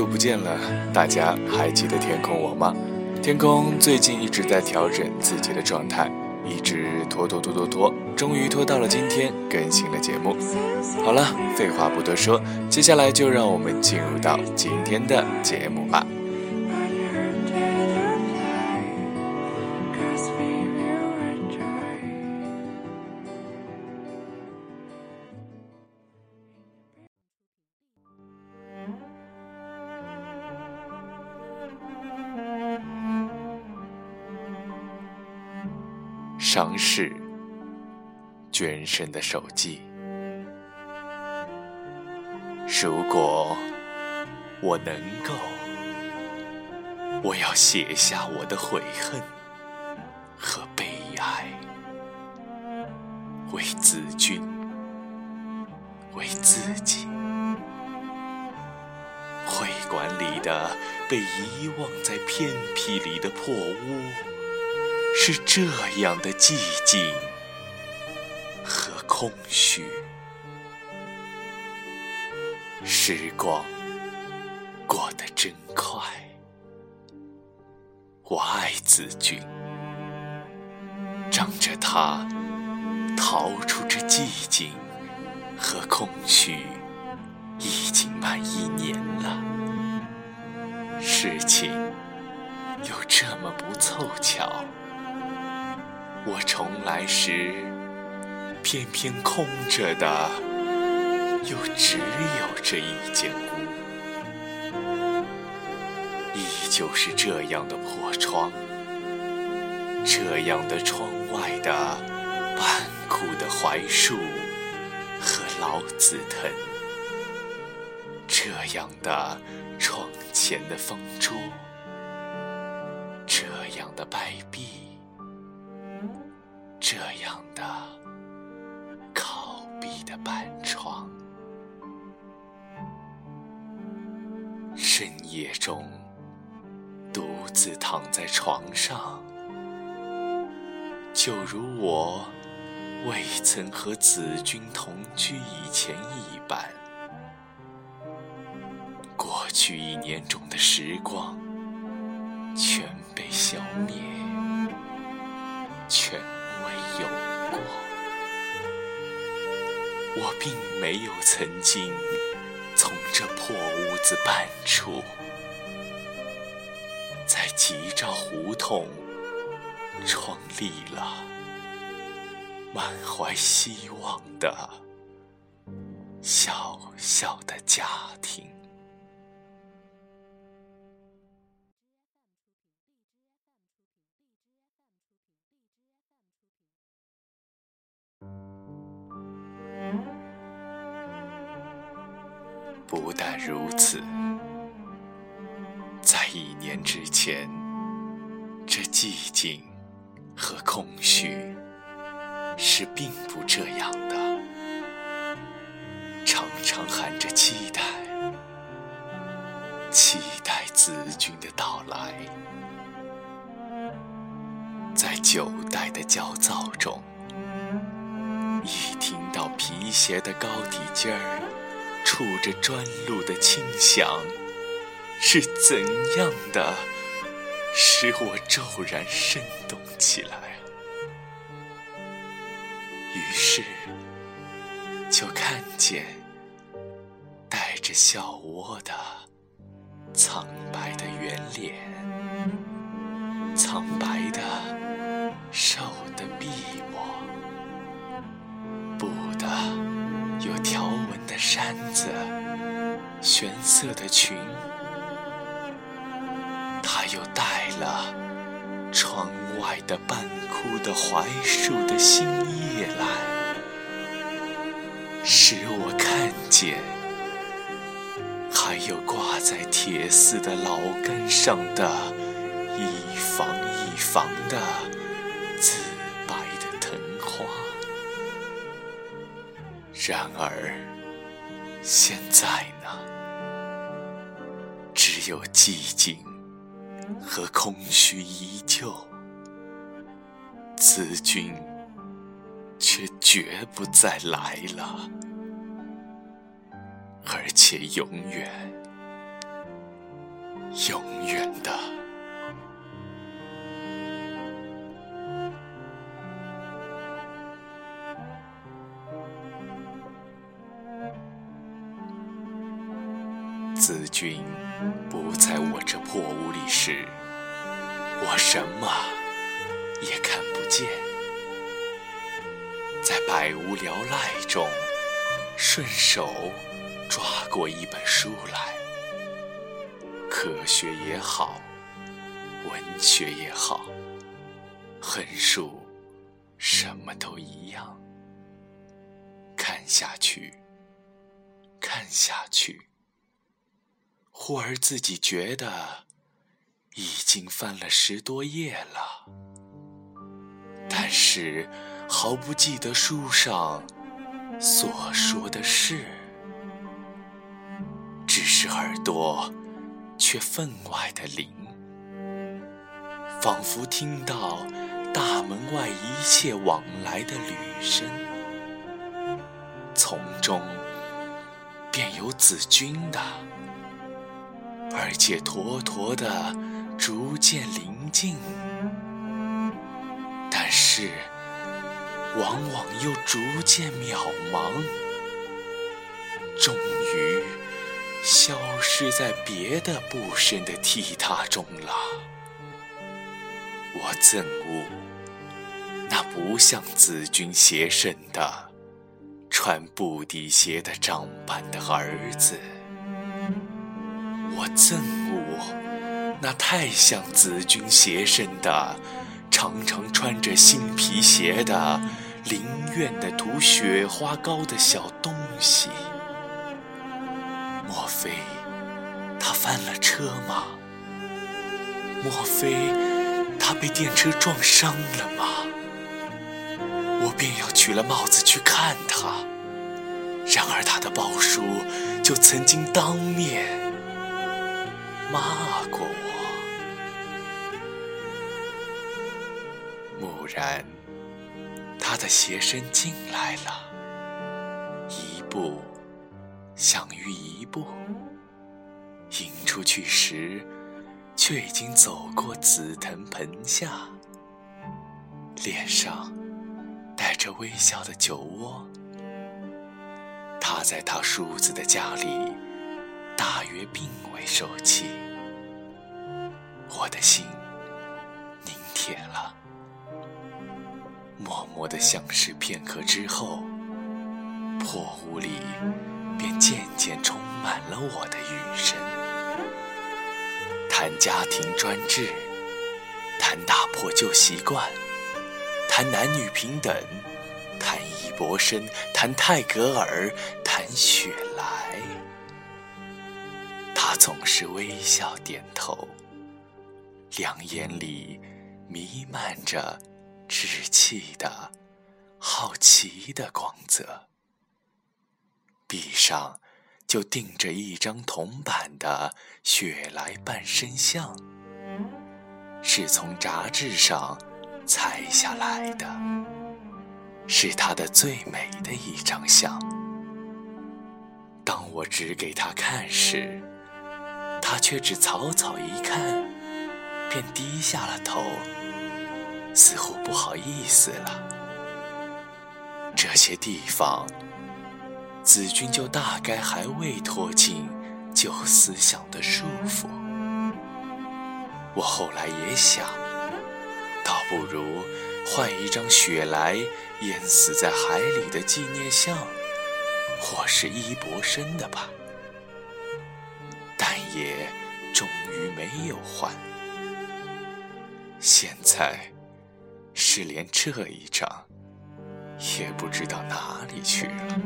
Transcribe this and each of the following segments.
久不见了，大家还记得天空我吗？天空最近一直在调整自己的状态，一直拖拖拖拖拖，终于拖到了今天更新了节目。好了，废话不多说，接下来就让我们进入到今天的节目吧。伤势，捐身的手机。如果我能够，我要写下我的悔恨和悲哀，为子君，为自己。会馆里的被遗忘在偏僻里的破屋。是这样的寂静和空虚，时光过得真快。我爱子君，仗着他逃出这寂静和空虚，已经满一年了。事情又这么不凑巧。我重来时，偏偏空着的，又只有这一间屋，依旧是这样的破窗，这样的窗外的半枯的槐树和老紫藤，这样的窗前的方桌，这样的白壁。这样的靠壁的板床，深夜中独自躺在床上，就如我未曾和子君同居以前一般。过去一年中的时光全被消灭，全。有过，我并没有曾经从这破屋子搬出，在吉兆胡同创立了满怀希望的小小的家庭。不但如此，在一年之前，这寂静和空虚是并不这样的，常常含着期待，期待子君的到来，在九代的焦躁中，一听到皮鞋的高底尖儿。触着砖路的清响，是怎样的使我骤然生动起来？于是，就看见带着笑窝的苍白的圆脸，苍白的瘦的臂膜，不得。有条纹的衫子，玄色的裙，他又带了窗外的半枯的槐树的新叶来。使我看见，还有挂在铁丝的老根上的一房一房的然而，现在呢，只有寂静和空虚依旧。子君。却绝不再来了，而且永远、永远的，不在我这破屋里时，我什么也看不见。在百无聊赖中，顺手抓过一本书来，科学也好，文学也好，横竖什么都一样，看下去，看下去，忽而自己觉得已经翻了十多页了，但是。毫不记得书上所说的事，只是耳朵却分外的灵，仿佛听到大门外一切往来的旅声，从中便有子君的，而且坨坨的逐渐临近，但是。往往又逐渐渺茫，终于消失在别的不深的踢踏中了。我憎恶那不像子君鞋身的穿布底鞋的长板的儿子，我憎恶那太像子君鞋身的。常常穿着新皮鞋的林苑的涂雪花膏的小东西，莫非他翻了车吗？莫非他被电车撞伤了吗？我便要取了帽子去看他，然而他的鲍叔就曾经当面骂过我。蓦然，他的鞋身进来了，一步相于一步，迎出去时，却已经走过紫藤盆下，脸上带着微笑的酒窝。他在他叔子的家里，大约并未受气，我的心凝铁了。默默的相视片刻之后，破屋里便渐渐充满了我的语声。谈家庭专制，谈打破旧习惯，谈男女平等，谈易博生，谈泰戈尔，谈雪莱。他总是微笑点头，两眼里弥漫着。稚气的、好奇的光泽，壁上就钉着一张铜版的雪莱半身像，是从杂志上裁下来的，是他的最美的一张相。当我指给他看时，他却只草草一看，便低下了头。似乎不好意思了。这些地方，子君就大概还未脱尽旧思想的束缚。我后来也想，倒不如换一张雪莱淹死在海里的纪念像，或是伊博生的吧。也终于没有换。现在是连这一张也不知道哪里去了。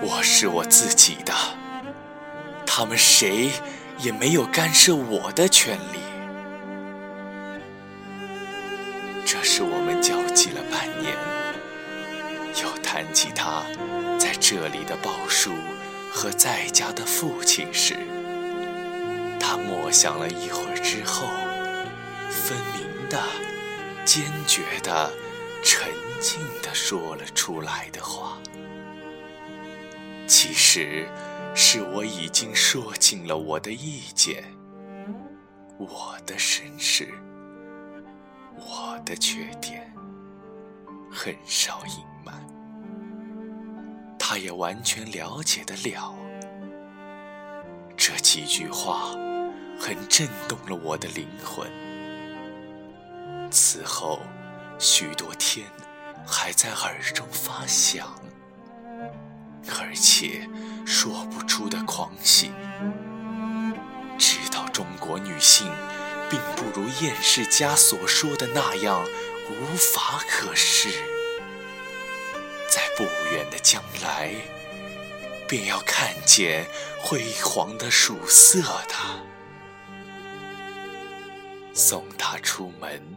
我是我自己的，他们谁也没有干涉我的权利。这里的报书和在家的父亲时，他默想了一会儿之后，分明的、坚决的、沉静的说了出来的话。其实，是我已经说尽了我的意见，我的身世，我的缺点，很少隐瞒。他也完全了解得了。这几句话，很震动了我的灵魂。此后，许多天，还在耳中发响。而且说不出的狂喜，知道中国女性并不如厌世家所说的那样无法可视，在不远的将来便要看见辉煌的曙色的。送他出门，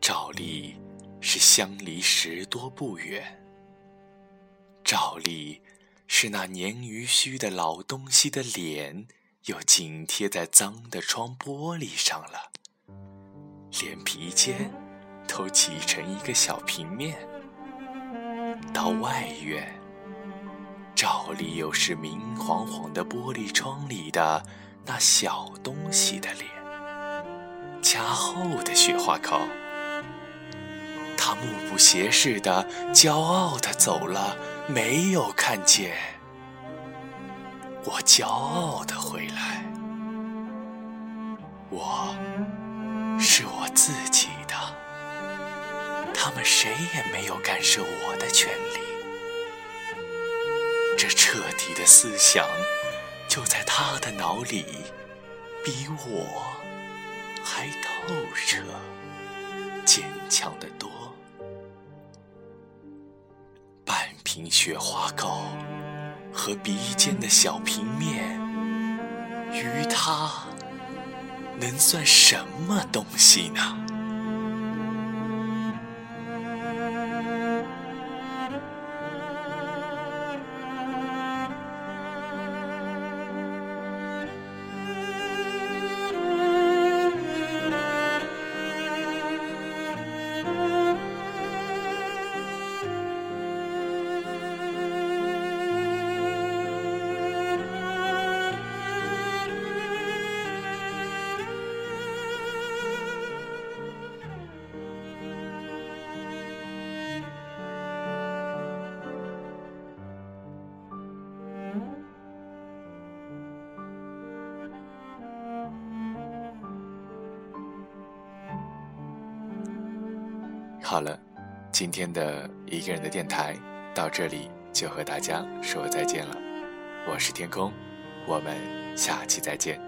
照例是相离十多步远。照例是那黏于须的老东西的脸，又紧贴在脏的窗玻璃上了，连鼻尖都挤成一个小平面。到外院，照例又是明晃晃的玻璃窗里的那小东西的脸，加厚的雪花口。他目不斜视的、骄傲的走了。没有看见，我骄傲的回来。我他们谁也没有干涉我的权利。这彻底的思想就在他的脑里，比我还透彻、坚强的多。半瓶雪花膏和鼻尖的小平面，于他能算什么东西呢？好了，今天的一个人的电台到这里就和大家说再见了。我是天空，我们下期再见。